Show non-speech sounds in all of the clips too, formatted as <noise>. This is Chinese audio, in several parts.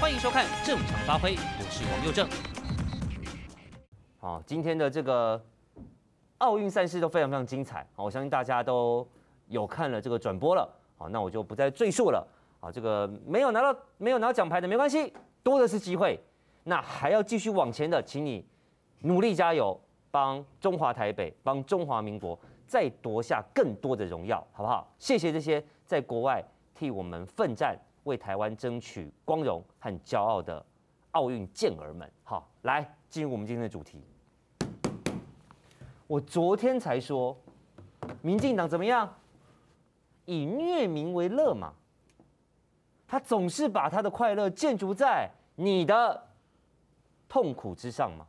欢迎收看《正常发挥》，我是王又正。好，今天的这个奥运赛事都非常非常精彩，我相信大家都有看了这个转播了，好，那我就不再赘述了。啊，这个没有拿到没有拿到奖牌的没关系，多的是机会。那还要继续往前的，请你努力加油，帮中华台北，帮中华民国再夺下更多的荣耀，好不好？谢谢这些在国外替我们奋战、为台湾争取光荣和骄傲的奥运健儿们。好，来进入我们今天的主题。我昨天才说，民进党怎么样？以虐民为乐嘛。他总是把他的快乐建筑在你的痛苦之上嘛，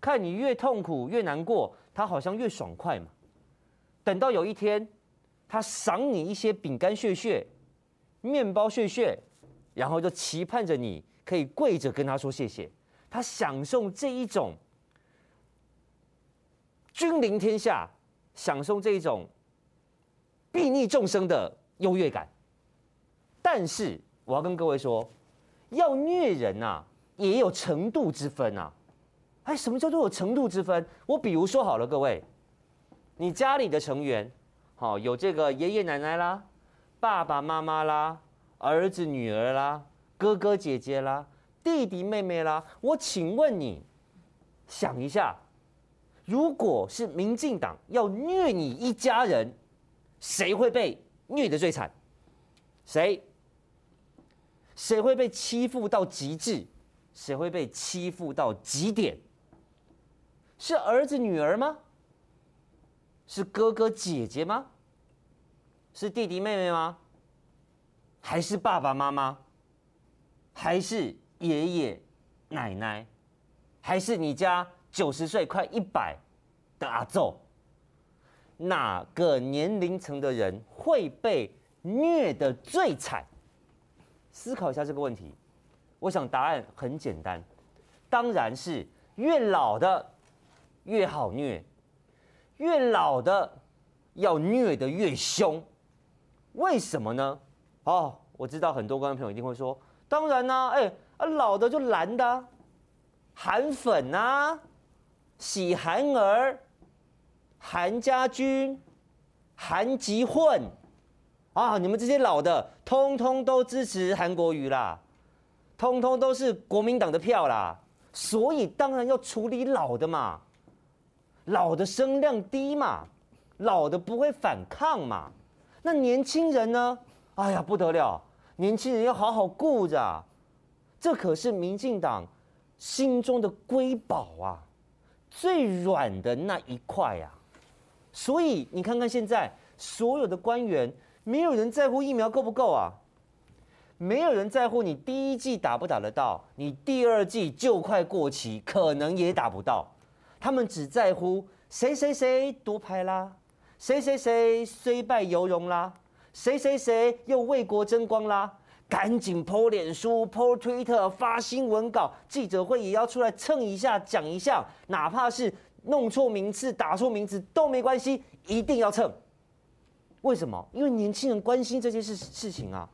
看你越痛苦越难过，他好像越爽快嘛。等到有一天，他赏你一些饼干屑屑、面包屑屑，然后就期盼着你可以跪着跟他说谢谢。他享受这一种君临天下，享受这一种睥睨众生的优越感。但是我要跟各位说，要虐人呐、啊，也有程度之分啊。哎，什么叫做有程度之分？我比如说好了，各位，你家里的成员，好，有这个爷爷奶奶啦、爸爸妈妈啦、儿子女儿啦、哥哥姐姐啦、弟弟妹妹啦。我请问你，想一下，如果是民进党要虐你一家人，谁会被虐的最惨？谁？谁会被欺负到极致？谁会被欺负到极点？是儿子女儿吗？是哥哥姐姐吗？是弟弟妹妹吗？还是爸爸妈妈？还是爷爷奶奶？还是你家九十岁快一百的阿祖？哪个年龄层的人会被虐得最惨？思考一下这个问题，我想答案很简单，当然是越老的越好虐，越老的要虐得越凶，为什么呢？哦，我知道很多观众朋友一定会说，当然啦，哎，啊老的就蓝的，韩粉啊，喜韩儿，韩家军，韩籍混。啊！你们这些老的，通通都支持韩国瑜啦，通通都是国民党的票啦，所以当然要处理老的嘛，老的声量低嘛，老的不会反抗嘛。那年轻人呢？哎呀，不得了，年轻人要好好顾着啊，这可是民进党心中的瑰宝啊，最软的那一块啊。所以你看看现在所有的官员。没有人在乎疫苗够不够啊，没有人在乎你第一剂打不打得到，你第二剂就快过期，可能也打不到。他们只在乎谁谁谁夺牌啦，谁谁谁虽败犹荣啦，谁谁谁又为国争光啦，赶紧 po 脸书、po Twitter、发新闻稿，记者会也要出来蹭一下、讲一下，哪怕是弄错名次、打错名字都没关系，一定要蹭。为什么？因为年轻人关心这件事事情啊。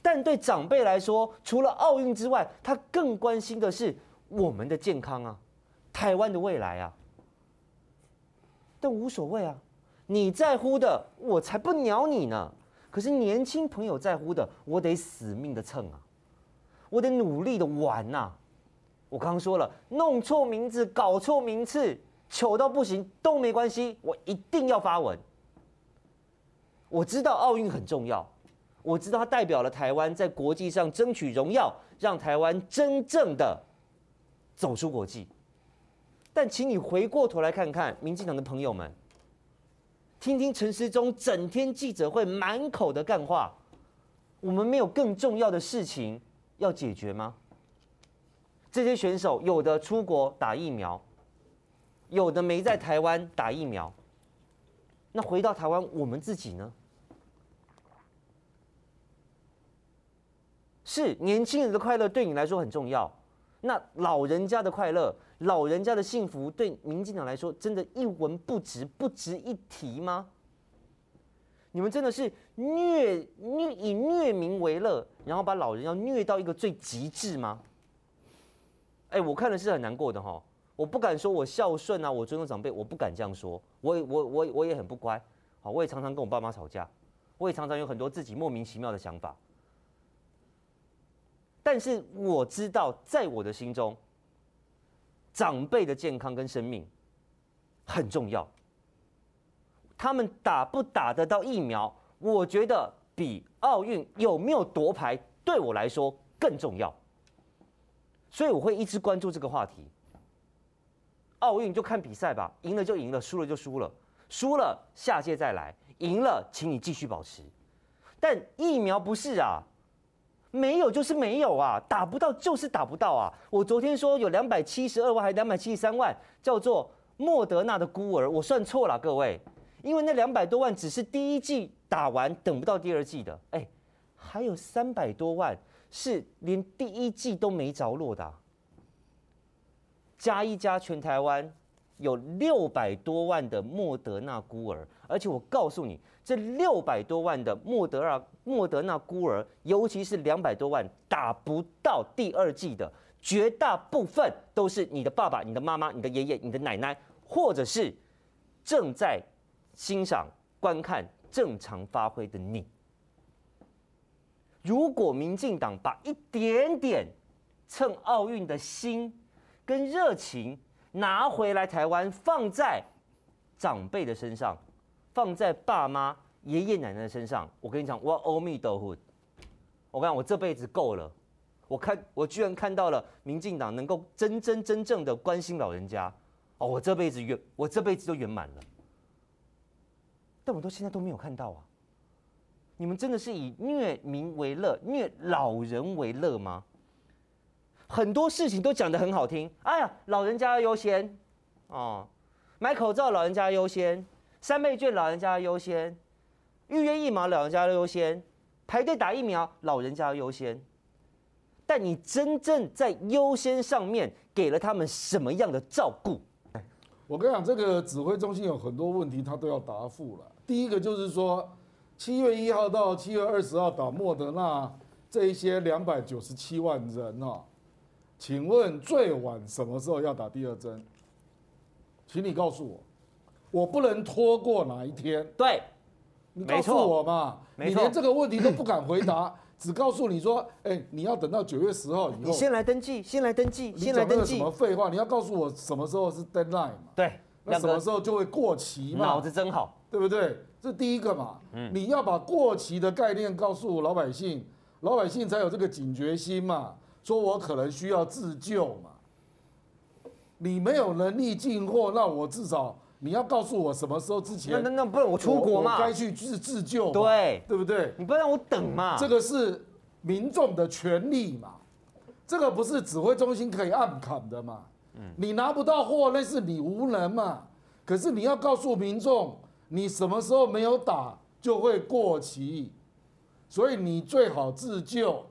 但对长辈来说，除了奥运之外，他更关心的是我们的健康啊，台湾的未来啊。但无所谓啊，你在乎的，我才不鸟你呢。可是年轻朋友在乎的，我得死命的蹭啊，我得努力的玩呐。我刚刚说了，弄错名字、搞错名次、糗到不行都没关系，我一定要发文。我知道奥运很重要，我知道它代表了台湾在国际上争取荣耀，让台湾真正的走出国际。但请你回过头来看看民进党的朋友们，听听陈时中整天记者会满口的干话，我们没有更重要的事情要解决吗？这些选手有的出国打疫苗，有的没在台湾打疫苗。那回到台湾，我们自己呢？是年轻人的快乐对你来说很重要，那老人家的快乐、老人家的幸福对民进党来说，真的一文不值、不值一提吗？你们真的是虐虐以虐民为乐，然后把老人要虐到一个最极致吗？哎，我看的是很难过的哈。我不敢说我孝顺啊，我尊重长辈，我不敢这样说。我也我我我也很不乖，好，我也常常跟我爸妈吵架，我也常常有很多自己莫名其妙的想法。但是我知道，在我的心中，长辈的健康跟生命很重要。他们打不打得到疫苗，我觉得比奥运有没有夺牌对我来说更重要。所以我会一直关注这个话题。奥运就看比赛吧，赢了就赢了，输了就输了，输了下届再来，赢了请你继续保持。但疫苗不是啊，没有就是没有啊，打不到就是打不到啊。我昨天说有两百七十二万还是两百七十三万，叫做莫德纳的孤儿，我算错了各位，因为那两百多万只是第一季打完等不到第二季的，哎，还有三百多万是连第一季都没着落的。加一加，全台湾有六百多万的莫德纳孤儿，而且我告诉你，这六百多万的莫德纳莫德纳孤儿，尤其是两百多万打不到第二季的，绝大部分都是你的爸爸、你的妈妈、你的爷爷、你的奶奶，或者是正在欣赏、观看正常发挥的你。如果民进党把一点点蹭奥运的心，跟热情拿回来台湾，放在长辈的身上，放在爸妈、爷爷奶奶身上。我跟你讲，我阿弥陀佛，我跟你讲，我这辈子够了。我看，我居然看到了民进党能够真真真正的关心老人家。哦，我这辈子圆，我这辈子都圆满了。但我到现在都没有看到啊！你们真的是以虐民为乐，虐老人为乐吗？很多事情都讲得很好听，哎呀，老人家优先，哦，买口罩老人家优先，三倍券老人家优先，预约疫苗老人家优先，排队打疫苗老人家优先。但你真正在优先上面给了他们什么样的照顾？我跟你讲，这个指挥中心有很多问题，他都要答复了。第一个就是说，七月一号到七月二十号打莫德纳这一些两百九十七万人哦。请问最晚什么时候要打第二针？请你告诉我，我不能拖过哪一天？对，你告诉我嘛。你连这个问题都不敢回答，只告诉你说，哎，你要等到九月十号以后。你先来登记，先来登记，先来登记。什么废话？你要告诉我什么时候是 deadline 嘛？对，那什么时候就会过期嘛？脑子真好，对不对？这第一个嘛。嗯。你要把过期的概念告诉老百姓，老百姓才有这个警觉心嘛。说我可能需要自救嘛？你没有能力进货，那我至少你要告诉我什么时候之前。那那那不然我出国嘛？该去自自救。对，对不对？你不让我等嘛？这个是民众的权利嘛？这个不是指挥中心可以暗砍的嘛？你拿不到货，那是你无能嘛？可是你要告诉民众，你什么时候没有打就会过期，所以你最好自救。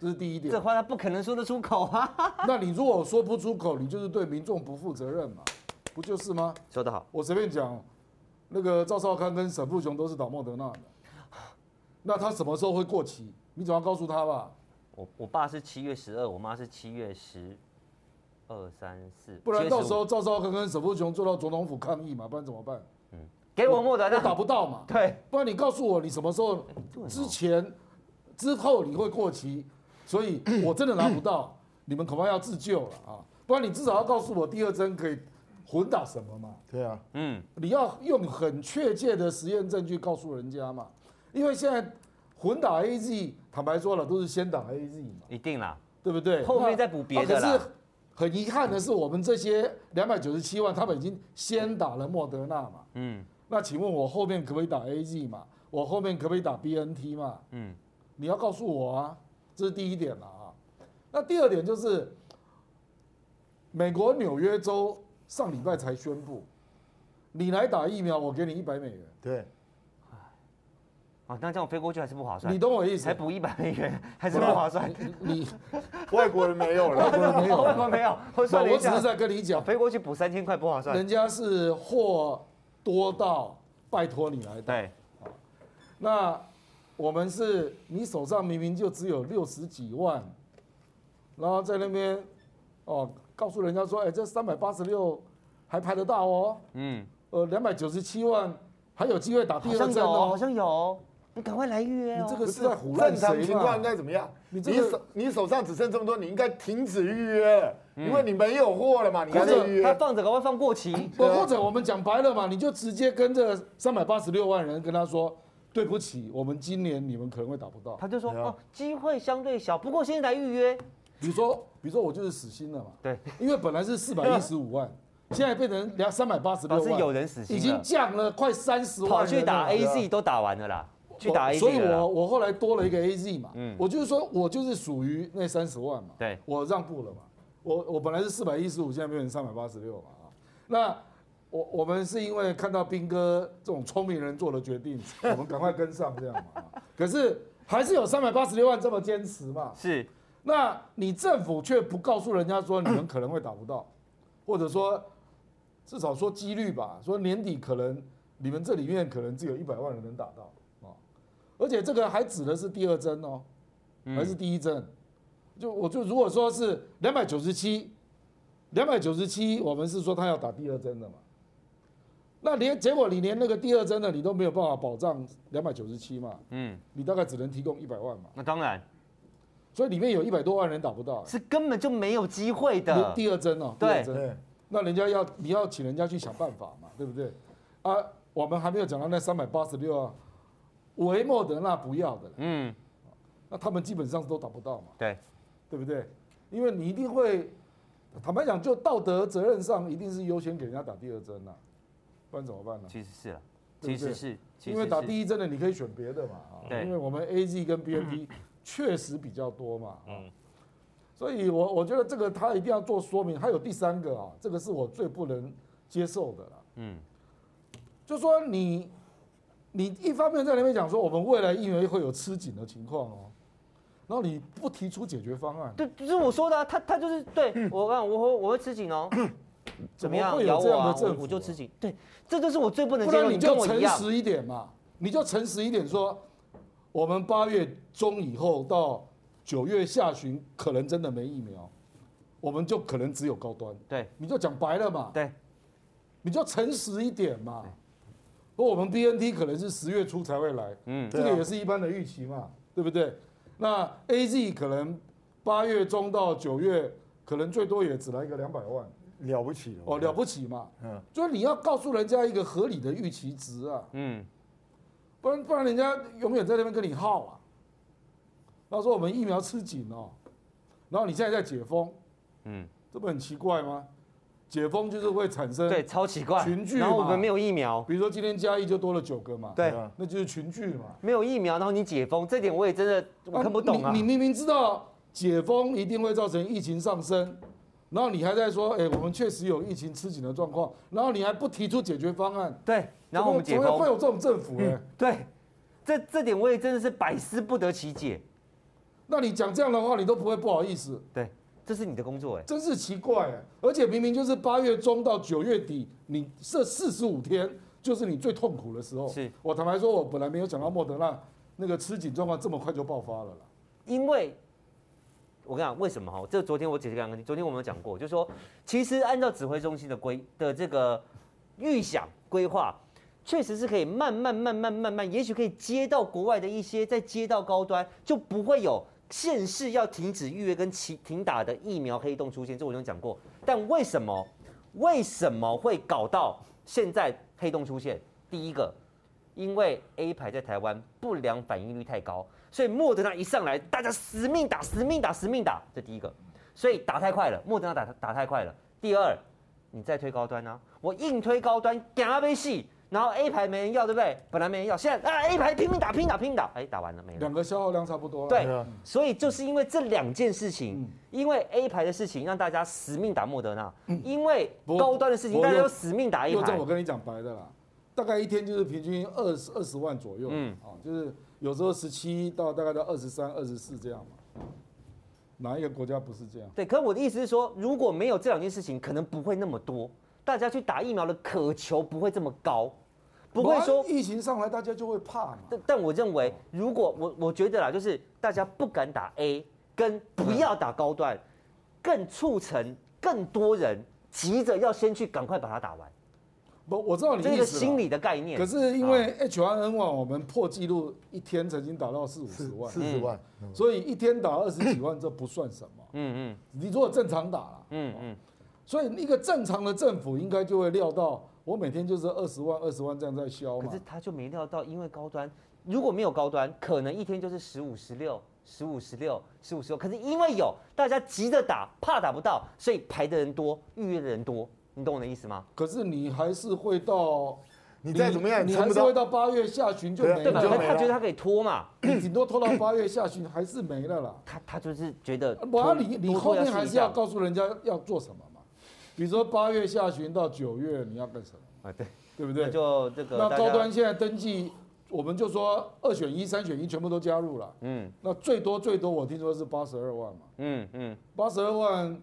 这是第一点，这话他不可能说得出口啊。<laughs> 那你如果说不出口，你就是对民众不负责任嘛，不就是吗？说得好，我随便讲，那个赵少康跟沈富雄都是打莫德纳的，<sighs> 那他什么时候会过期？你总要告诉他吧。我我爸是七月十二，我妈是七月十二三四，不然到时候赵少康跟沈富雄坐到总统府抗议嘛，不然怎么办？嗯，给我莫德纳，我打不到嘛。<laughs> 对，不然你告诉我你什么时候之前之后你会过期？所以，我真的拿不到，你们恐怕要自救了啊！不然你至少要告诉我第二针可以混打什么嘛？对啊，嗯，你要用很确切的实验证据告诉人家嘛。因为现在混打 AZ，坦白说了，都是先打 AZ 嘛，一定啦，对不对？后面再补别的啦。可是很遗憾的是，我们这些两百九十七万，他们已经先打了莫德纳嘛。嗯，那请问我后面可不可以打 AZ 嘛？我后面可不可以打 BNT 嘛？嗯，你要告诉我啊。这是第一点了啊，那第二点就是，美国纽约州上礼拜才宣布，你来打疫苗，我给你一百美元。对，啊，那这样飞过去还是不划算。你懂我意思？才补一百美元，还是不划算。你，<laughs> 外国人没有了，<laughs> 外国人没有，外国人没有。我只是在跟你讲，飞过去补三千块不划算。人家是货多到拜托你来打。对，那我们是你手上明明就只有六十几万，然后在那边哦告诉人家说，哎，这三百八十六还排得到哦，嗯，呃，两百九十七万还有机会打第二针哦，好像有，你赶快来预约哦。你这个是？正常情况应该怎么样？你你手你手上只剩这么多，你应该停止预约，因为你没有货了嘛，你还在预约。他放着赶快放过期，不或者我们讲白了嘛，你就直接跟这三百八十六万人跟他说。对不起，我们今年你们可能会打不到。他就说哦，机会相对小，不过现在来预约。比如说，比如说我就是死心了嘛。对，因为本来是四百一十五万，现在变成两三百八十六万。是有人死心，已经降了快三十万。跑去打 AZ 都打完了啦，去打 AZ。所以我我后来多了一个 AZ 嘛，嗯，我就是说我就是属于那三十万嘛。对，我让步了嘛。我我本来是四百一十五，现在变成三百八十六嘛啊，那。我我们是因为看到兵哥这种聪明人做的决定，<laughs> 我们赶快跟上这样嘛。可是还是有三百八十六万这么坚持嘛？是。那你政府却不告诉人家说你们可能会打不到，或者说至少说几率吧，说年底可能你们这里面可能只有一百万人能打到啊。而且这个还指的是第二针哦，还是第一针？就我就如果说是两百九十七，两百九十七，我们是说他要打第二针的嘛。那连结果你连那个第二针的你都没有办法保障两百九十七嘛？嗯，你大概只能提供一百万嘛。那当然，所以里面有一百多万人打不到，是根本就没有机会的。第二针哦，第二针，那人家要你要请人家去想办法嘛，对不对？啊，我们还没有讲到那三百八十六啊，维莫德纳不要的，嗯，那他们基本上都打不到嘛，对，对不对？因为你一定会，坦白讲，就道德责任上一定是优先给人家打第二针呐。不然怎么办呢？其实是啊，其实是，因为打第一针的你可以选别的嘛，啊，因为我们 A Z 跟 B N T <laughs> 确实比较多嘛，嗯，所以我我觉得这个他一定要做说明。还有第三个啊，这个是我最不能接受的了，嗯，就说你你一方面在那边讲说我们未来因为会有吃紧的情况哦，然后你不提出解决方案，对，就是我说的啊，他他就是对我讲我会我会吃紧哦。<coughs> 怎么样？会有这样的政府，我就吃紧。对，这就是我最不能接受。不然你就诚实一点嘛，你就诚实一点说，我们八月中以后到九月下旬可能真的没疫苗，我们就可能只有高端。对，你就讲白了嘛。对，你就诚实一点嘛。而我们 BNT 可能是十月初才会来，嗯，这个也是一般的预期嘛，对不对？那 AZ 可能八月中到九月，可能最多也只来个两百万。了不起哦，了不起嘛，嗯，就是你要告诉人家一个合理的预期值啊，嗯，不然不然人家永远在那边跟你耗啊。他说我们疫苗吃紧哦，然后你现在在解封，嗯，这不很奇怪吗？解封就是会产生对超奇怪。群聚，然后我们没有疫苗，比如说今天嘉义就多了九个嘛，对，那就是群聚嘛，没有疫苗，然后你解封，这点我也真的我看不懂啊，你明明知道解封一定会造成疫情上升。然后你还在说，哎，我们确实有疫情吃紧的状况，然后你还不提出解决方案，对，然后我们解封，怎么会有这种政府呢？嗯、对，这这点我也真的是百思不得其解。那你讲这样的话，你都不会不好意思？对，这是你的工作哎，真是奇怪哎，而且明明就是八月中到九月底，你这四十五天就是你最痛苦的时候。是我坦白说，我本来没有想到莫德纳那个吃紧状况这么快就爆发了啦，因为。我跟你讲，为什么哈？这昨天我解释两个。昨天我们有讲过，就是说，其实按照指挥中心的规的这个预想规划，确实是可以慢慢、慢慢、慢慢，也许可以接到国外的一些，再接到高端，就不会有现市要停止预约跟停停打的疫苗黑洞出现。这我已经讲过。但为什么为什么会搞到现在黑洞出现？第一个，因为 A 牌在台湾不良反应率太高。所以莫德纳一上来，大家死命打，死命打，死命打，这第一个。所以打太快了，莫德纳打打太快了。第二，你再推高端啊，我硬推高端，加杯戏，然后 A 牌没人要，对不对？本来没人要，现在啊 A 牌拼命打，拼命打，拼命打，哎，打完了没了。两个消耗量差不多。对，所以就是因为这两件事情，因为 A 牌的事情让大家死命打莫德纳，因为高端的事情大家都死命打 A 牌。我跟你讲白的啦，大概一天就是平均二十二十万左右，嗯，啊，就是。有时候十七到大概到二十三、二十四这样嘛，哪一个国家不是这样？对，可是我的意思是说，如果没有这两件事情，可能不会那么多，大家去打疫苗的渴求不会这么高，不会说疫情上来大家就会怕嘛。但但我认为，如果我我觉得啦，就是大家不敢打 A，跟不要打高端，更促成更多人急着要先去赶快把它打完。不，我知道你这个心理的概念。可是因为 H1N1 我们破纪录一天曾经打到四五十万，四十万，所以一天打二十几万这不算什么。嗯嗯，你如果正常打了，嗯嗯，所以一个正常的政府应该就会料到，我每天就是二十万二十万这样在消嘛。可是他就没料到，因为高端如果没有高端，可能一天就是十五十六、十五十六、十五十六。可是因为有大家急着打，怕打不到，所以排的人多，预约的人多。你懂我的意思吗？可是你还是会到，你再怎么样，你还是会到八月下旬就没了。对吧？他觉得他可以拖嘛，你顶多拖到八月下旬还是没了啦。他他就是觉得，我你你后面还是要告诉人家要做什么嘛？比如说八月下旬到九月你要干什么？啊，对，对不对？就这个。那高端现在登记，我们就说二选一、三选一全部都加入了。嗯。那最多最多我听说是八十二万嘛。嗯嗯。八十二万。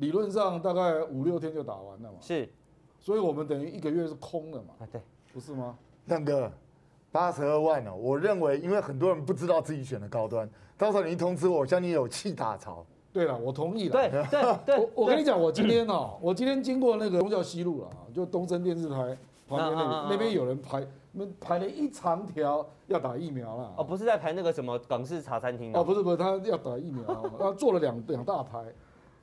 理论上大概五六天就打完了嘛，是，所以我们等于一个月是空的嘛，啊对，不是吗？亮哥，八十二万呢？我认为，因为很多人不知道自己选的高端，到时候你一通知我，我相信有气打潮。对了，我同意了。对对对，<laughs> 我我跟你讲，我今天哦，我今天经过那个忠孝西路了啊，就东森电视台旁边那里，那边有人排，那排了一长条要打疫苗了。哦，不是在排那个什么港式茶餐厅哦，不是不是，他要打疫苗，<laughs> 他做了两两大排。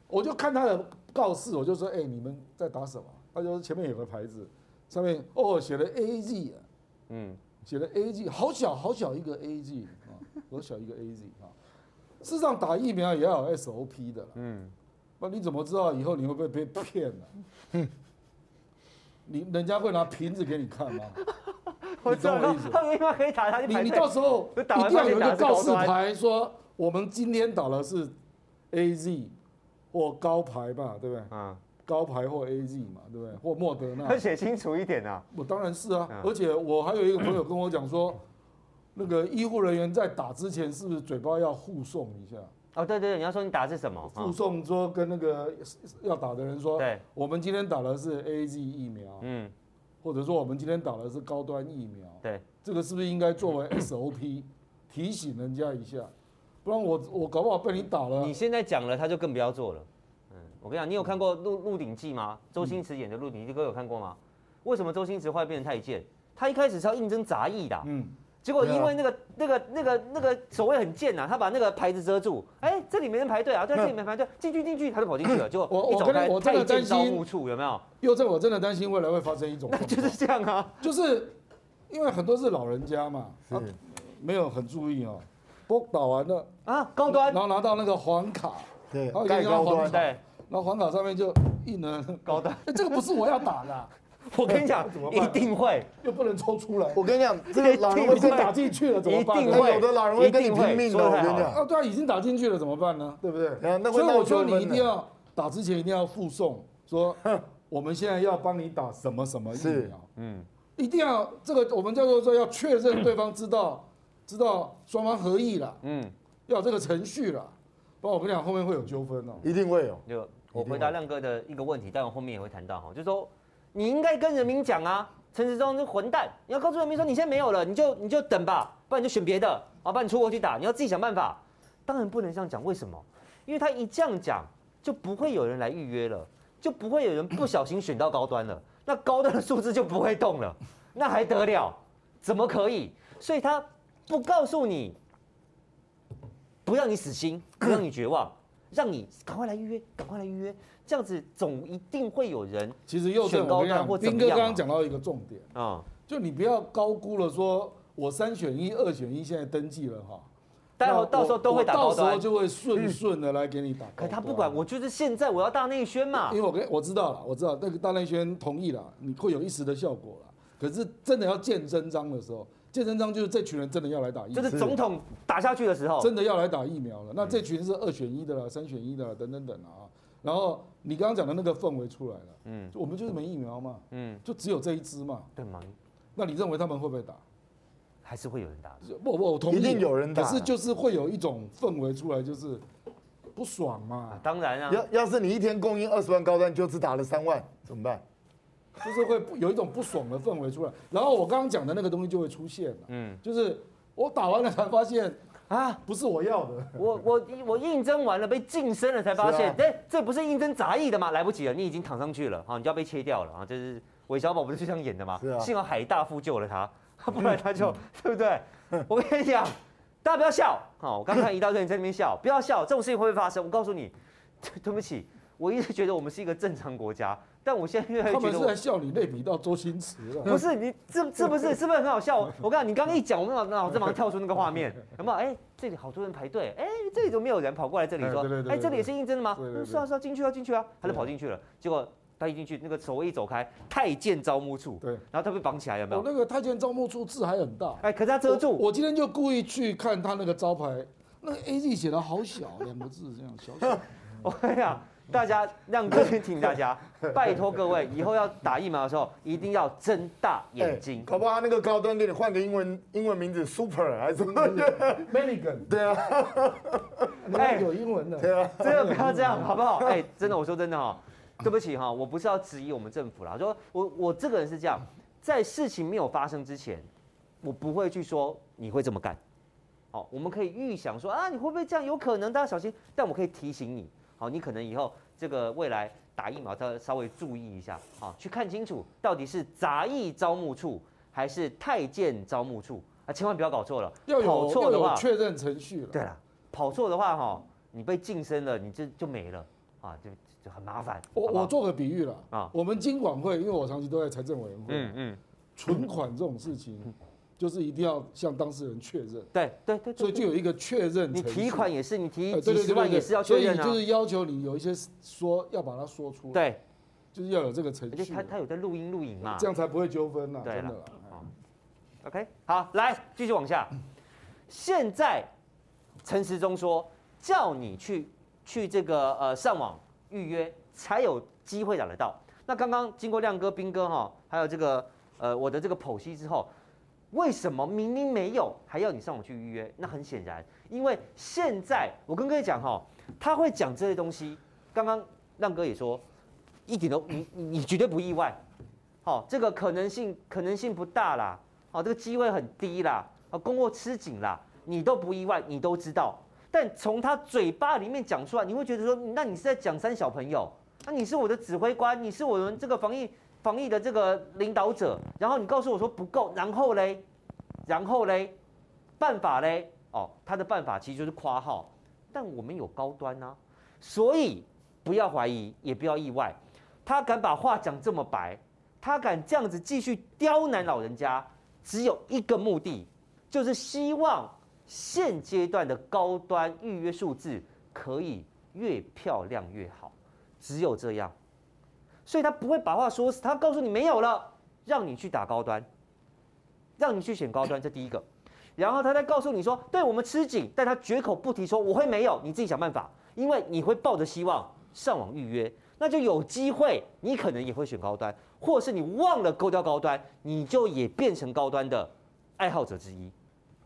我就看他的告示，我就说：“哎、欸，你们在打什么？”他就说：“前面有个牌子，上面哦写了 A Z 啊，嗯，写了 A Z，好小好小一个 A Z 啊，多小一个 A Z 啊。事实上打疫苗也要有 S O P 的，嗯，那你怎么知道以后你会不会被骗呢？嗯，你人家会拿瓶子给你看吗？<laughs> 我懂我意思。他们可以打他，你你到时候一定要有一个告示牌说，我们今天打的是 A Z。或高牌吧，对不对？嗯，高牌或 A Z 嘛，对不对？或莫德纳，他写清楚一点啊。我当然是啊，而且我还有一个朋友跟我讲说，那个医护人员在打之前是不是嘴巴要护送一下？哦，对对对，你要说你打的是什么？护送说跟那个要打的人说，对，我们今天打的是 A Z 疫苗，嗯，或者说我们今天打的是高端疫苗，对，这个是不是应该作为 S O P 提醒人家一下？不然我我搞不好被你打了。你现在讲了，他就更不要做了。嗯，我跟你讲，你有看过《鹿鹿鼎记》吗？周星驰演的《鹿鼎记》，哥有看过吗？为什么周星驰会变成太监？他一开始是要应征杂役的，嗯，结果因为那个那个那个那个守卫很贱呐，他把那个牌子遮住，哎，这里没人排队啊，对，这里没人排队，进去进去，他就跑进去了，结果一走开，太监招募处有没有？又正，我真的担心未来会发生一种，就是这样啊，就是因为很多是老人家嘛，他没有很注意哦。不打完了啊，高端，然后拿到那个黄卡，对，盖高端，对，然后黄卡上面就印了高端，哎，这个不是我要打的，<laughs> 我跟你讲，一定会，又不能抽出来，我跟你讲，这个老人会打进去了怎么办？有的老人会跟你拼命的，我跟你讲，啊，对啊，已经打进去了怎么办呢？对不对？所以我说你一定要打之前一定要附送，说我们现在要帮你打什么什么疫苗，嗯，一定要这个我们叫做说要确认对方知道。知道双方合意了，嗯，要有这个程序了，不然我跟你讲后面会有纠纷哦，一定会有。就我回答亮哥的一个问题，但我后面也会谈到哈，就是说你应该跟人民讲啊，陈时中是混蛋，你要告诉人民说你现在没有了，你就你就等吧，不然你就选别的，啊，不然你出国去打，你要自己想办法。当然不能这样讲，为什么？因为他一这样讲，就不会有人来预约了，就不会有人不小心选到高端了，那高端的数字就不会动了，那还得了？怎么可以？所以他。不告诉你，不让你死心，不让你绝望，<clears throat> 让你赶快来预约，赶快来预约，这样子总一定会有人。其实又选高端或怎么样。斌哥刚刚讲到一个重点啊，就你不要高估了，说我三选一、二选一现在登记了哈，待会到时候都会打到时候就会顺顺的来给你打。可他不管，我就是现在我要大内宣嘛。因为我跟我知道了，我知道那个大内宣同意了，你会有一时的效果了，可是真的要见真章的时候。见真章就是这群人真的要来打疫苗，就是总统打下去的时候，真的要来打疫苗了。那这群是二选一的啦，三选一的啦，等等等啊。然后你刚刚讲的那个氛围出来了，嗯，我们就是没疫苗嘛，嗯，就只有这一支嘛，对吗？那你认为他们会不会打？还是会有人打？不不，我同意，一定有人打。可是就是会有一种氛围出来，就是不爽嘛。当然啊，要要是你一天供应二十万高端，就只打了三万，怎么办？就是会有一种不爽的氛围出来。然后我刚刚讲的那个东西就会出现了，嗯，就是我打完了才发现啊，不是我要的。我我我应征完了被晋升了才发现，哎、啊，这不是应征杂役的吗？来不及了，你已经躺上去了，好，你就要被切掉了啊！就是韦小宝不是就这样演的吗？是啊。幸好海大夫救了他，<laughs> 不然他就对不对？我跟你讲，大家不要笑，好，我刚看一大堆人在那边笑，不要笑，这种事情会不会发生？我告诉你，对不起。我一直觉得我们是一个正常国家，但我现在越来越觉得他们是在笑你类比到周星驰了。不是你这是不是是不是很好笑？我跟你讲，你刚刚一讲，我脑脑子马上跳出那个画面，有没有？哎，这里好多人排队，哎，这里怎么没有人跑过来这里说？哎，这里也是应征的吗？是啊是啊，进去啊进去啊，他就跑进去了。结果他一进去，那个守卫一走开，太监招募处，对，然后他被绑起来，有没有？那个太监招募处字还很大，哎，可是他遮住。我今天就故意去看他那个招牌，那个 A Z 写的好小，两个字这样小小。<laughs> 我跟你讲。大家让哥先听大家，<laughs> 拜托各位，以后要打疫苗的时候，一定要睁大眼睛。搞不好他那个高端给你换个英文英文名字，Super 还是什么？Milligan。<laughs> 对啊，哎，有英文的。对啊，真的不要这样，好不好？哎，真的，我说真的哈，对不起哈，我不是要质疑我们政府啦，说我我这个人是这样，在事情没有发生之前，我不会去说你会这么干。好，我们可以预想说啊，你会不会这样？有可能，大家小心。但我可以提醒你。好，你可能以后这个未来打疫苗，要稍微注意一下，好，去看清楚到底是杂役招募处还是太监招募处啊，千万不要搞错了。要有跑错的话，确认程序了。对了，跑错的话哈，你被晋升了，你就就没了啊，就就很麻烦。我我做个比喻了啊，我们金管会，因为我长期都在财政委员会，嗯嗯，存款这种事情。就是一定要向当事人确认，对对对，所以就有一个确认。你提款也是，你提几十万也是要确认啊。所以就是要求你有一些说要把它说出来，对，就是要有这个程序。而且他他有在录音录影嘛，这样才不会纠纷呐。对了，OK，好，来继续往下。现在陈时中说叫你去去这个呃上网预约才有机会打得到。那刚刚经过亮哥、兵哥哈，还有这个呃我的这个剖析之后。为什么明明没有，还要你上网去预约？那很显然，因为现在我跟各位讲哈，他会讲这些东西。刚刚亮哥也说，一点都你你绝对不意外。好，这个可能性可能性不大啦。好，这个机会很低啦。啊，供货吃紧啦，你都不意外，你都知道。但从他嘴巴里面讲出来，你会觉得说，那你是在讲三小朋友？那你是我的指挥官，你是我们这个防疫。防疫的这个领导者，然后你告诉我说不够，然后嘞，然后嘞，办法嘞，哦，他的办法其实就是夸号，但我们有高端啊，所以不要怀疑，也不要意外，他敢把话讲这么白，他敢这样子继续刁难老人家，只有一个目的，就是希望现阶段的高端预约数字可以越漂亮越好，只有这样。所以他不会把话说死，他告诉你没有了，让你去打高端，让你去选高端，这第一个。然后他再告诉你说，对我们吃紧，但他绝口不提说我会没有，你自己想办法，因为你会抱着希望上网预约，那就有机会，你可能也会选高端，或是你忘了勾掉高端，你就也变成高端的爱好者之一。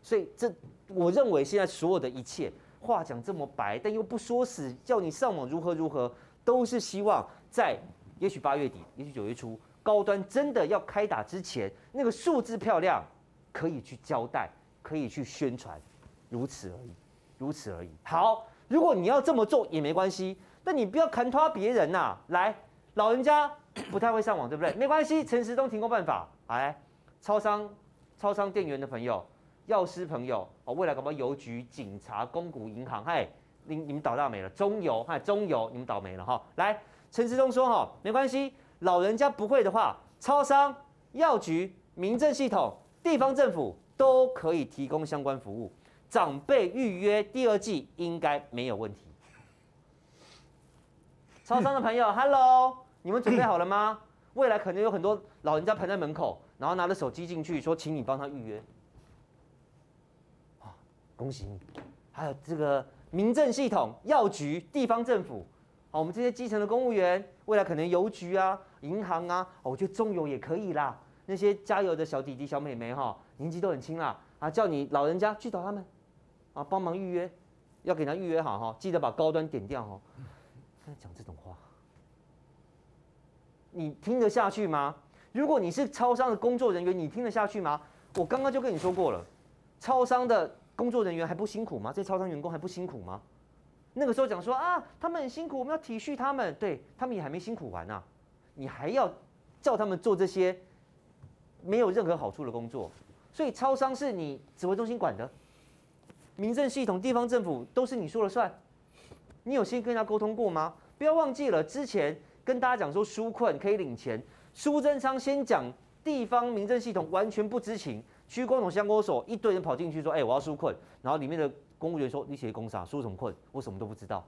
所以这我认为现在所有的一切话讲这么白，但又不说死，叫你上网如何如何，都是希望在。也许八月底，也许九月初，高端真的要开打之前，那个数字漂亮，可以去交代，可以去宣传，如此而已，如此而已。好，如果你要这么做也没关系，但你不要砍拖别人呐、啊。来，老人家不太会上网，对不对？没关系，陈时中提供办法。来，超商、超商店员的朋友、药师朋友，哦，未来搞不好邮局、警察、公股银行，嗨，你你们倒大霉了。中油，嗨，中油，你们倒霉了哈。来。陈志忠说：“哈，没关系，老人家不会的话，超商、药局、民政系统、地方政府都可以提供相关服务。长辈预约第二季应该没有问题。超商的朋友，<laughs> Hello，你们准备好了吗？未来可能有很多老人家排在门口，然后拿着手机进去说，请你帮他预约。恭喜你！还有这个民政系统、药局、地方政府。”好，我们这些基层的公务员，未来可能邮局啊、银行啊，我觉得中油也可以啦。那些加油的小弟弟、小妹妹哈，年纪都很轻啦，啊，叫你老人家去找他们，啊，帮忙预约，要给他预约好哈，记得把高端点掉哈。现在讲这种话，你听得下去吗？如果你是超商的工作人员，你听得下去吗？我刚刚就跟你说过了，超商的工作人员还不辛苦吗？这超商员工还不辛苦吗？那个时候讲说啊，他们很辛苦，我们要体恤他们。对，他们也还没辛苦完啊，你还要叫他们做这些没有任何好处的工作。所以超商是你指挥中心管的，民政系统、地方政府都是你说了算。你有先跟人家沟通过吗？不要忘记了，之前跟大家讲说纾困可以领钱，苏贞昌先讲地方民政系统完全不知情，区公所、乡公所一堆人跑进去说，哎、我要纾困，然后里面的。公务员说：“你写公啥？说什么困？我什么都不知道。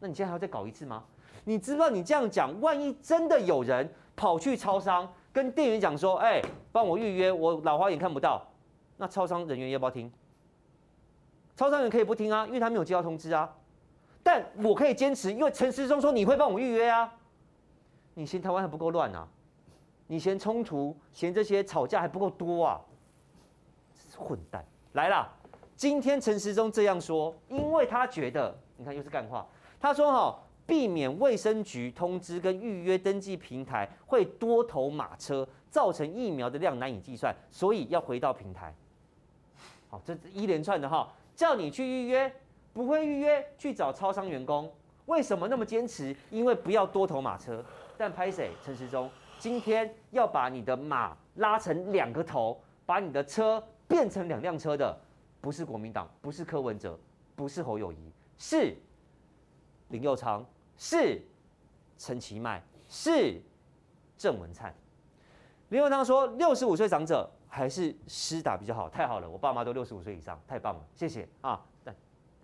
那你现在还要再搞一次吗？你知不知道你这样讲，万一真的有人跑去超商跟店员讲说：‘哎、帮我预约，我老花眼看不到。’那超商人员要不要听？超商人员可以不听啊，因为他没有接到通知啊。但我可以坚持，因为陈时中说你会帮我预约啊。你嫌台湾还不够乱啊？你嫌冲突、嫌这些吵架还不够多啊？混蛋，来啦！”今天陈时中这样说，因为他觉得，你看又是干话。他说：“哈，避免卫生局通知跟预约登记平台会多头马车，造成疫苗的量难以计算，所以要回到平台。”好，这一连串的哈，叫你去预约，不会预约去找超商员工。为什么那么坚持？因为不要多头马车。但拍谁？陈时中今天要把你的马拉成两个头，把你的车变成两辆车的。不是国民党，不是柯文哲，不是侯友宜，是林佑昌，是陈其迈，是郑文灿。林佑昌说：“六十五岁长者还是施打比较好，太好了，我爸妈都六十五岁以上，太棒了，谢谢啊。”但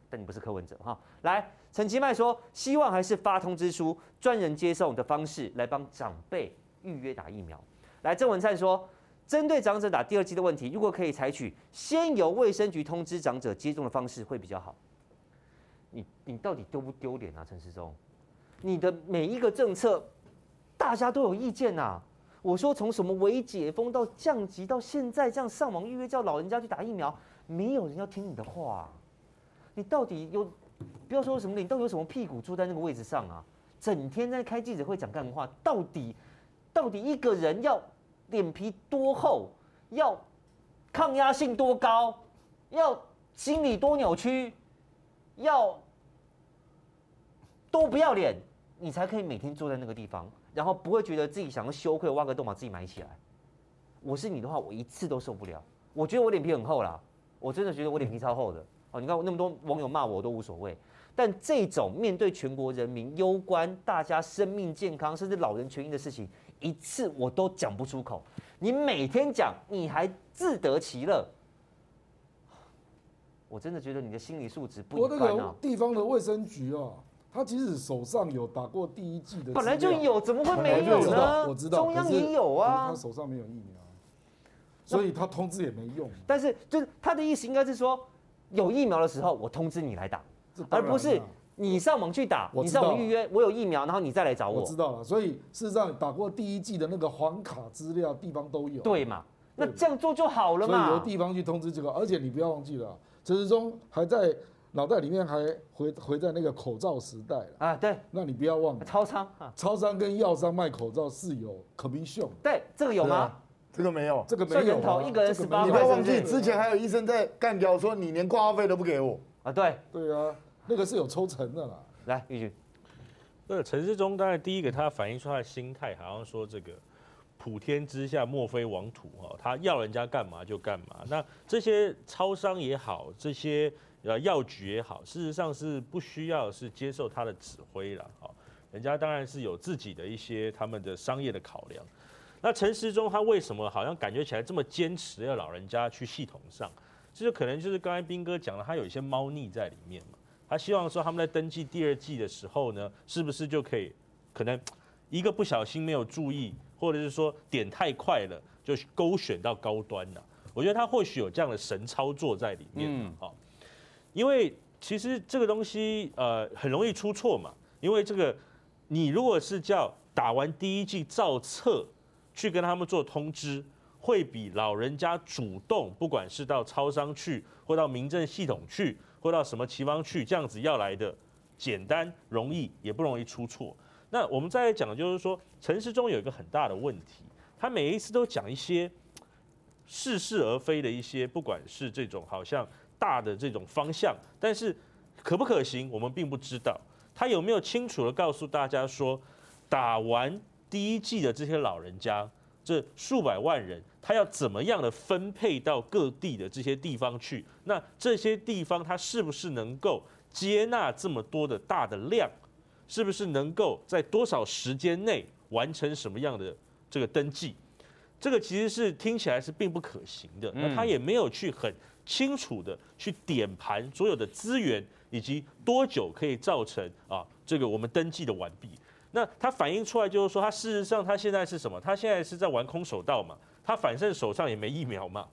但你不是柯文哲哈。来，陈其迈说：“希望还是发通知书，专人接送的方式来帮长辈预约打疫苗。”来，郑文灿说。针对长者打第二剂的问题，如果可以采取先由卫生局通知长者接种的方式，会比较好。你你到底丢不丢脸啊，陈时中？你的每一个政策，大家都有意见呐、啊。我说从什么微解封到降级到现在这样上网预约叫老人家去打疫苗，没有人要听你的话。你到底有不要说什么，你到底有什么屁股坐在那个位置上啊？整天在开记者会讲干话，到底到底一个人要？脸皮多厚，要抗压性多高，要心理多扭曲，要多不要脸，你才可以每天坐在那个地方，然后不会觉得自己想要羞愧，挖个洞把自己埋起来。我是你的话，我一次都受不了。我觉得我脸皮很厚啦，我真的觉得我脸皮超厚的。哦，你看我那么多网友骂我，我都无所谓。但这种面对全国人民攸关大家生命健康甚至老人权益的事情，一次我都讲不出口。你每天讲，你还自得其乐？我真的觉得你的心理素质不一般啊。我那个地方的卫生局啊，他即使手上有打过第一剂的，本来就有，怎么会没有呢？我知道，中央也有啊。他手上没有疫苗，所以他通知也没用。但是，就是他的意思应该是说，有疫苗的时候，我通知你来打，而不是。你上网去打，你上网预约，我有疫苗，然后你再来找我。我知道了，所以事实上打过第一季的那个黄卡资料，地方都有。对嘛？那这样做就好了嘛。所以由地方去通知这个，而且你不要忘记了，陈时中还在脑袋里面还回回在那个口罩时代啊。对，那你不要忘了，超商，超商跟药商卖口罩是有 commission。对，这个有吗？这个没有，这个没有。头一个人十八块。你不要忘记，之前还有医生在干掉，说你连挂号费都不给我啊。对，对啊。那个是有抽成的啦。来，玉军，这个陈世忠当然第一个，他反映出他的心态，好像说这个普天之下莫非王土哈，他要人家干嘛就干嘛。那这些超商也好，这些呃药局也好，事实上是不需要是接受他的指挥了哈。人家当然是有自己的一些他们的商业的考量。那陈时中他为什么好像感觉起来这么坚持要老人家去系统上？这就可能就是刚才斌哥讲了，他有一些猫腻在里面嘛。他希望说他们在登记第二季的时候呢，是不是就可以可能 <tsk> 一个不小心没有注意，或者是说点太快了，就勾选到高端了？我觉得他或许有这样的神操作在里面。嗯，好，因为其实这个东西呃很容易出错嘛，因为这个你如果是叫打完第一季照册去跟他们做通知，会比老人家主动，不管是到超商去或到民政系统去。或到什么地方去，这样子要来的简单容易，也不容易出错。那我们再来讲，就是说陈时中有一个很大的问题，他每一次都讲一些似是而非的一些，不管是这种好像大的这种方向，但是可不可行，我们并不知道。他有没有清楚的告诉大家说，打完第一季的这些老人家，这数百万人，他要怎么样的分配到各地的这些地方去？那这些地方他是不是能够接纳这么多的大的量？是不是能够在多少时间内完成什么样的这个登记？这个其实是听起来是并不可行的。那他也没有去很清楚的去点盘所有的资源以及多久可以造成啊这个我们登记的完毕。那他反映出来就是说，他事实上他现在是什么？他现在是在玩空手道嘛？他反正手上也没疫苗嘛，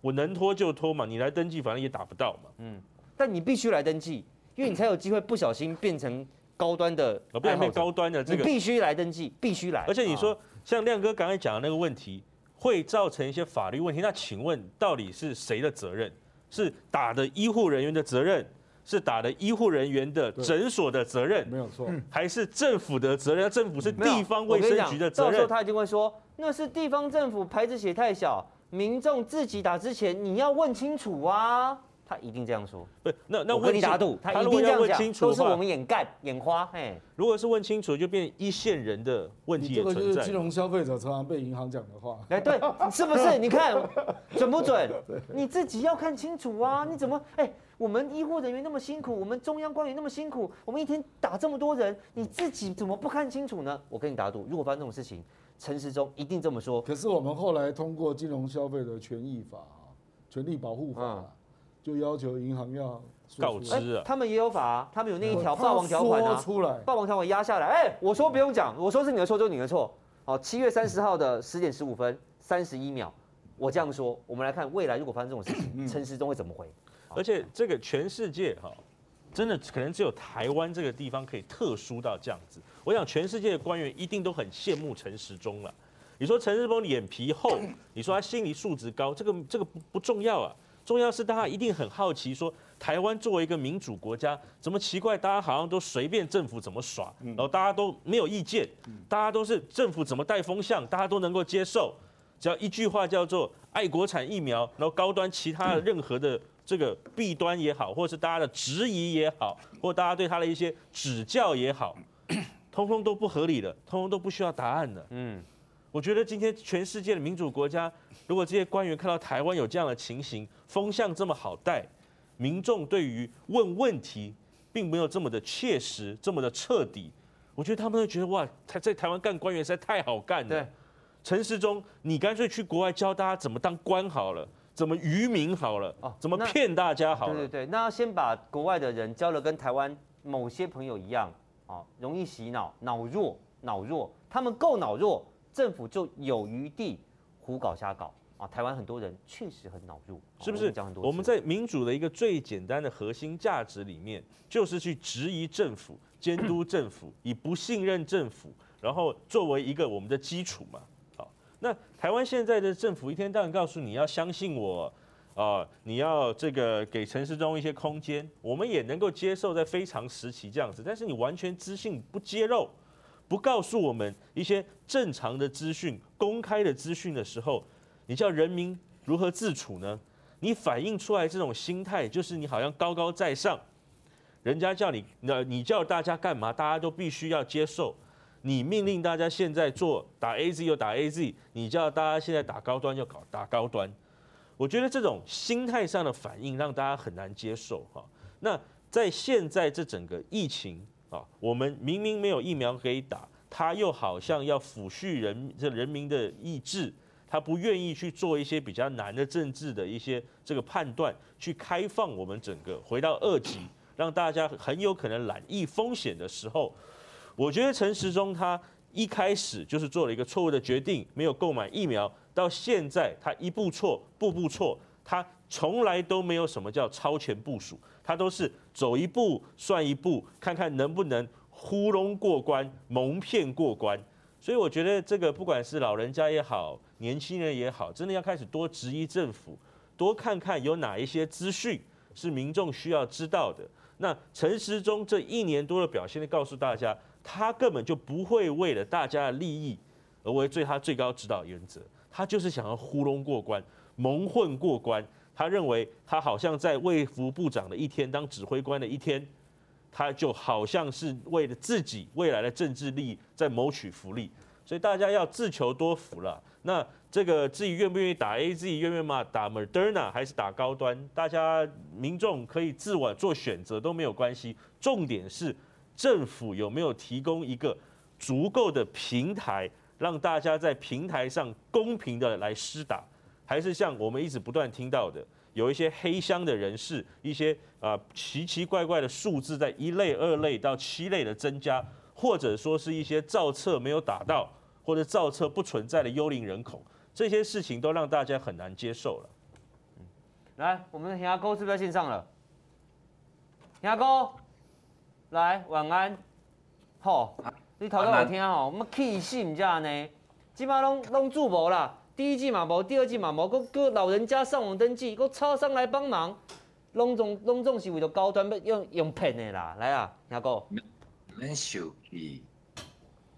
我能拖就拖嘛，你来登记反正也打不到嘛。嗯，但你必须来登记，因为你才有机会不小心变成。高端的，不要变高端的这个，必须来登记，必须来。而且你说，像亮哥刚才讲的那个问题，会造成一些法律问题。那请问，到底是谁的责任？是打的医护人员的责任？是打的医护人员的诊所的责任？没有错。还是政府的责任？政府是地方卫生局的责任。到时候他一定会说，那是地方政府牌子写太小，民众自己打之前你要问清楚啊。他一定这样说，不，那那我跟你打赌，他一定这样讲，都是我们眼干眼花，嘿。如果是问清楚，就变一线人的问题也存在。这个就是金融消费者常常被银行讲的话。哎，对，<laughs> 是不是？你看准不准？你自己要看清楚啊！你怎么？哎，我们医护人员那么辛苦，我们中央官员那么辛苦，我们一天打这么多人，你自己怎么不看清楚呢？我跟你打赌，如果发生这种事情，陈时中一定这么说。可是我们后来通过金融消费的权益法、权利保护法。嗯就要求银行要告知啊，他们也有法啊，他们有那一条霸王条款啊，出来霸王条款压下来，哎，我说不用讲，我说是你的错就是你的错。好，七月三十号的十点十五分三十一秒，我这样说，我们来看未来如果发生这种事情，陈时中会怎么回？而且这个全世界哈，真的可能只有台湾这个地方可以特殊到这样子。我想全世界的官员一定都很羡慕陈时中了。你说陈时中脸皮厚，你说他心理素质高，这个这个不不重要啊。重要是大家一定很好奇，说台湾作为一个民主国家，怎么奇怪？大家好像都随便政府怎么耍，然后大家都没有意见，大家都是政府怎么带风向，大家都能够接受。只要一句话叫做“爱国产疫苗”，然后高端其他的任何的这个弊端也好，或者是大家的质疑也好，或大家对他的一些指教也好，通通都不合理的，通通都不需要答案的。嗯，我觉得今天全世界的民主国家。如果这些官员看到台湾有这样的情形，风向这么好带，民众对于问问题并没有这么的切实、这么的彻底，我觉得他们会觉得哇，他在台湾干官员实在太好干了。对，陈时中，你干脆去国外教大家怎么当官好了，怎么愚民好了，哦，怎么骗大家好了。对对对，那要先把国外的人教了跟台湾某些朋友一样，啊，容易洗脑、脑弱、脑弱，他们够脑弱，政府就有余地。胡搞瞎搞啊！台湾很多人确实很脑弱，是不是？我们在民主的一个最简单的核心价值里面，就是去质疑政府、监督政府，以不信任政府，然后作为一个我们的基础嘛。好，那台湾现在的政府一天到晚告诉你要相信我啊，你要这个给陈时中一些空间，我们也能够接受在非常时期这样子，但是你完全资讯不揭露。不告诉我们一些正常的资讯、公开的资讯的时候，你叫人民如何自处呢？你反映出来这种心态，就是你好像高高在上，人家叫你，那你叫大家干嘛，大家都必须要接受。你命令大家现在做打 AZ 又打 AZ，你叫大家现在打高端就搞打高端。我觉得这种心态上的反应让大家很难接受哈。那在现在这整个疫情。啊，我们明明没有疫苗可以打，他又好像要抚恤人这人民的意志，他不愿意去做一些比较难的政治的一些这个判断，去开放我们整个回到二级，让大家很有可能染疫风险的时候，我觉得陈时中他一开始就是做了一个错误的决定，没有购买疫苗，到现在他一步错，步步错，他从来都没有什么叫超前部署。他都是走一步算一步，看看能不能糊弄过关、蒙骗过关。所以我觉得这个不管是老人家也好，年轻人也好，真的要开始多质疑政府，多看看有哪一些资讯是民众需要知道的。那陈时中这一年多的表现，告诉大家，他根本就不会为了大家的利益而为最他最高指导原则，他就是想要糊弄过关、蒙混过关。他认为他好像在卫福部长的一天当指挥官的一天，他就好像是为了自己未来的政治利益在谋取福利，所以大家要自求多福了。那这个至于愿不愿意打 A，自己愿不愿意打 Moderna 还是打高端，大家民众可以自我做选择都没有关系。重点是政府有没有提供一个足够的平台，让大家在平台上公平的来施打。还是像我们一直不断听到的，有一些黑箱的人士，一些啊奇奇怪怪的数字在一类、二类到七类的增加，或者说是一些造册没有打到，或者造册不存在的幽灵人口，这些事情都让大家很难接受了。来，我们的牙膏是不是在线上了？兄哥，来，晚安。好，你头先有听吼，我气死唔知呢，基本上拢拢住无啦。第一季嘛无，第二季嘛无，搁搁老人家上网登记，搁超商来帮忙，拢总拢总是为了高端要用用骗的啦，来啊，阿哥，免生气，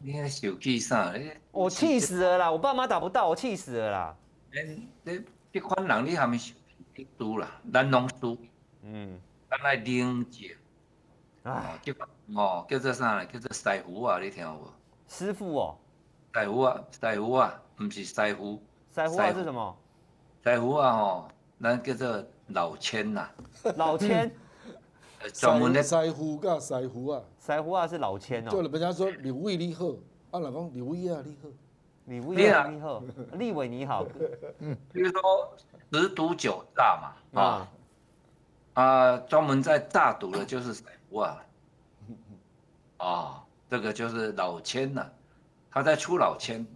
你还生气啥？我气死了啦！我爸妈打不到，我气死了啦！你你这款人你还没生气输啦，咱拢输。嗯，咱来冷静。啊，叫哦叫做啥嘞？叫做师傅啊，你听有无？师傅哦。师傅啊，师傅啊。不是师傅，师傅啊是什么？师傅啊吼，咱叫做老千呐。<laughs> 老千，专门的师傅噶师傅啊。师傅啊是老千哦。就人家说李伟你好，啊老公李伟啊你好，李伟啊你好，立伟你好。嗯，比如说十赌九诈嘛，啊啊专门在诈赌的就是师傅啊。<laughs> 啊，这个就是老千呐，他在出老千。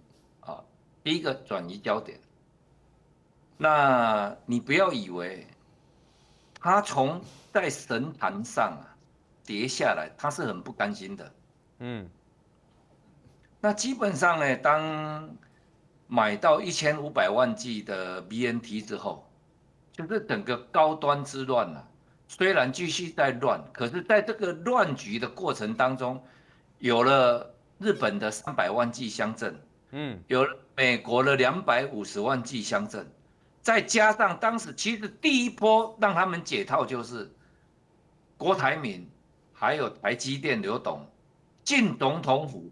啊第一个转移焦点，那你不要以为他从在神坛上啊跌下来，他是很不甘心的。嗯，那基本上呢，当买到一千五百万剂的 BNT 之后，就是整个高端之乱啊，虽然继续在乱，可是在这个乱局的过程当中，有了日本的三百万剂乡镇。嗯，有美国的两百五十万剂乡镇，再加上当时其实第一波让他们解套就是郭台铭，还有台积电刘董进总统府，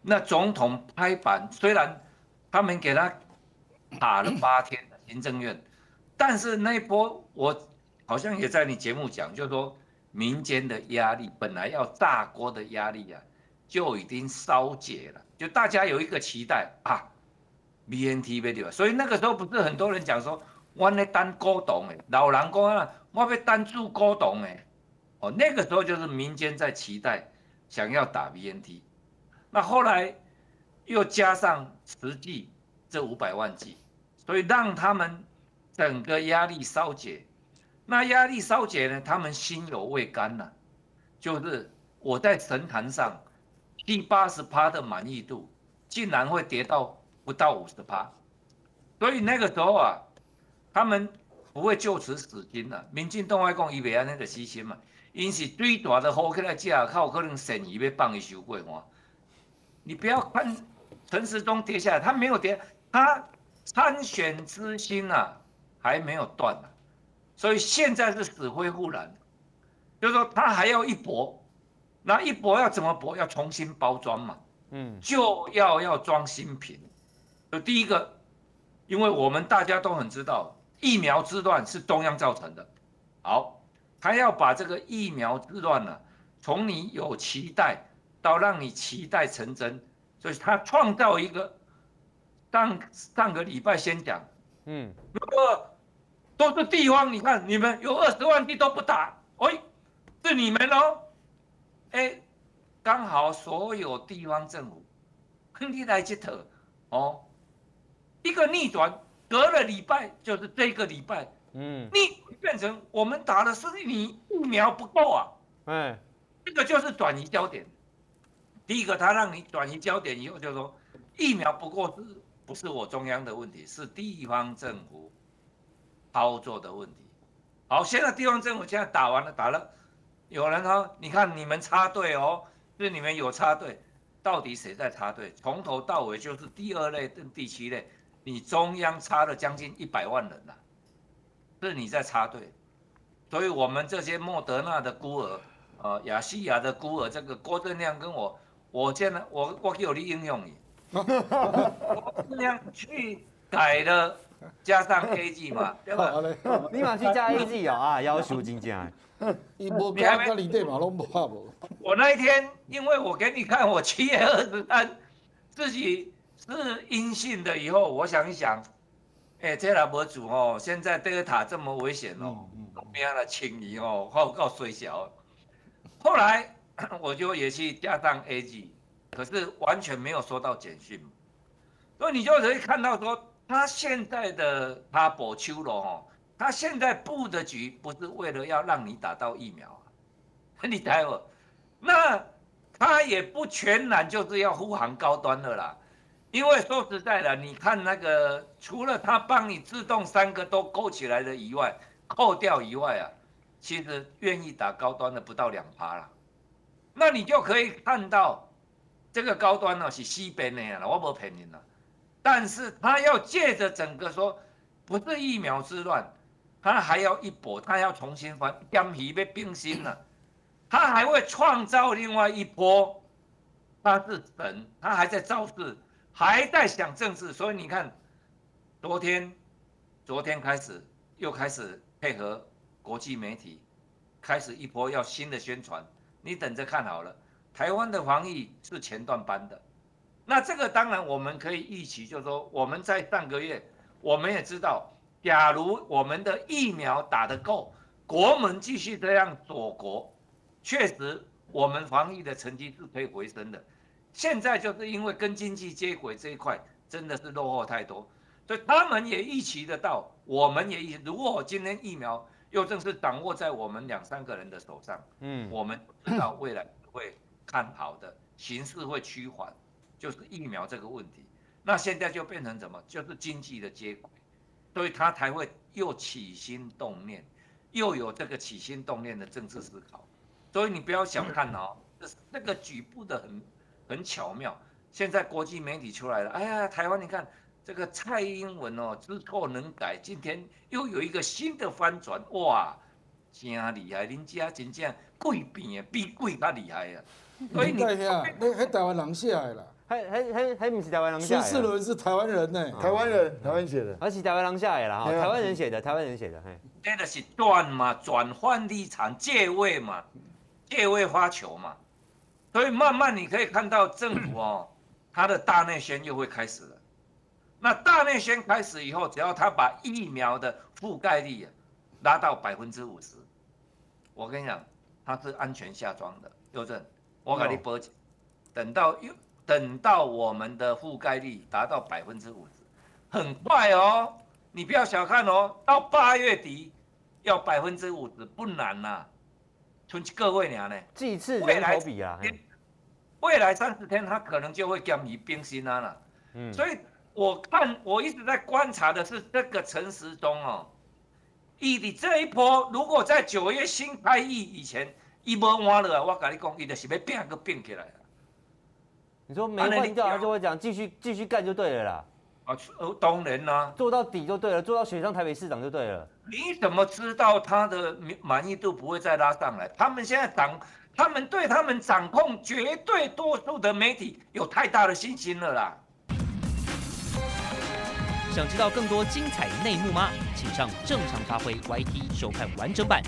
那总统拍板，虽然他们给他打了八天的行政院，但是那一波我好像也在你节目讲，就是说民间的压力本来要炸锅的压力啊，就已经烧解了。就大家有一个期待啊，BNT 对吧？所以那个时候不是很多人讲说，我来当古董诶，老狼讲啊，我要当做古董诶，哦，那个时候就是民间在期待，想要打 BNT，那后来又加上实际这五百万剂，所以让他们整个压力烧解。那压力稍解呢，他们心有未甘呐，就是我在神坛上。第八十趴的满意度，竟然会跌到不到五十趴，所以那个时候啊，他们不会就此死心了。民进党外公以为安那个死心嘛，因是最大的火起来之后，靠可能善意要放伊收过嘛。你不要看陈时中跌下来，他没有跌，他参选之心啊还没有断啊，所以现在是死灰复燃，就是说他还要一搏。那一搏要怎么搏？要重新包装嘛，嗯，就要要装新品。就第一个，因为我们大家都很知道，疫苗之乱是中央造成的。好，他要把这个疫苗之乱呢，从你有期待到让你期待成真，所以他创造一个。上上个礼拜先讲，嗯，如果都是地方，你看你们有二十万地都不打，哎，是你们哦。哎，刚好所有地方政府，你来接头哦，一个逆转，隔了礼拜就是这个礼拜，嗯，逆变成我们打的是你疫苗不够啊，哎，这个就是转移焦点。第一个，他让你转移焦点以后，就说疫苗不够是不是我中央的问题，是地方政府操作的问题。好，现在地方政府现在打完了，打了。有人说：“你看你们插队哦，是你们有插队，到底谁在插队？从头到尾就是第二类跟第七类，你中央插了将近一百万人呐，是你在插队。所以我们这些莫德纳的孤儿，呃，亚细亚的孤儿，这个郭正亮跟我，我见了我我给你应用你，<laughs> 郭正亮去改了，加上 A G 嘛，<laughs> 对吧？你嘛去加 A G 哦啊，要求真正。<laughs> 你无加加你对嘛，拢无怕无。我那一天，因为我给你看我七月二十三自己是阴性的以后，我想一想，哎、欸，这老博主哦，现在德尔塔这么危险哦，不要来轻易哦，报告衰小。后来 <coughs> 我就也去加上 A G，可是完全没有收到简讯，所以你就可以看到说，他现在的他博秋罗哦。他现在布的局不是为了要让你打到疫苗啊，<laughs> 你待会，那他也不全然就是要护航高端的啦，因为说实在的，你看那个除了他帮你自动三个都勾起来的以外，扣掉以外啊，其实愿意打高端的不到两趴啦，那你就可以看到这个高端呢是西边的呀，我不骗你了，但是他要借着整个说不是疫苗之乱。他还要一搏，他要重新翻，江皮被冰心了，他还会创造另外一波，他是神，他还在造势，还在想政治，所以你看，昨天，昨天开始又开始配合国际媒体，开始一波要新的宣传，你等着看好了，台湾的防疫是前段班的，那这个当然我们可以预期，就是说我们在上个月，我们也知道。假如我们的疫苗打得够，国门继续这样锁国，确实我们防疫的成绩是可以回升的。现在就是因为跟经济接轨这一块真的是落后太多，所以他们也预期得到，我们也预，如果今天疫苗又正是掌握在我们两三个人的手上，嗯，我们知道未来会看好的形势会趋缓，就是疫苗这个问题。那现在就变成什么？就是经济的接轨。所以他才会又起心动念，又有这个起心动念的政治思考。所以你不要小看哦，这那个举步的很很巧妙。现在国际媒体出来了，哎呀，台湾你看这个蔡英文哦，知错能改，今天又有一个新的翻转，哇，真厉害！人家真正鬼变比鬼还厉害啊！所以你那那台湾人写的啦。还还还还不是台湾人写的。苏世伦是台湾人呢，台湾人，台湾写的。而是台湾人写的啦，哈，台湾人写的，台湾人写的，嘿。这个是断嘛，转换立场，借位嘛，借位发球嘛，所以慢慢你可以看到政府哦，<clears throat> 他的大内宣又会开始了。那大内宣开始以后，只要他把疫苗的覆盖率拉到百分之五十，我跟你讲，他是安全下庄的。佑正，我给你报警，等到又。等到我们的覆盖率达到百分之五十，很快哦，你不要小看哦，到八月底要百分之五十不难呐、啊，各位娘呢，几次人口比啊，未来三十天他可能就会降于冰心啊了，嗯，所以我看我一直在观察的是这个陈时中哦，伊的这一波如果在九月新开议以前一波完了，我跟你讲，伊就是要变个变起来。你说没换掉，他就会讲继续继续干就对了啦。啊，当然啦，做到底就对了，做到选上台北市长就对了。你怎么知道他的满意度不会再拉上来？他们现在掌，他们对他们掌控绝对多数的媒体有太大的信心了啦。想知道更多精彩内幕吗？请上正常发挥 YT 收看完整版。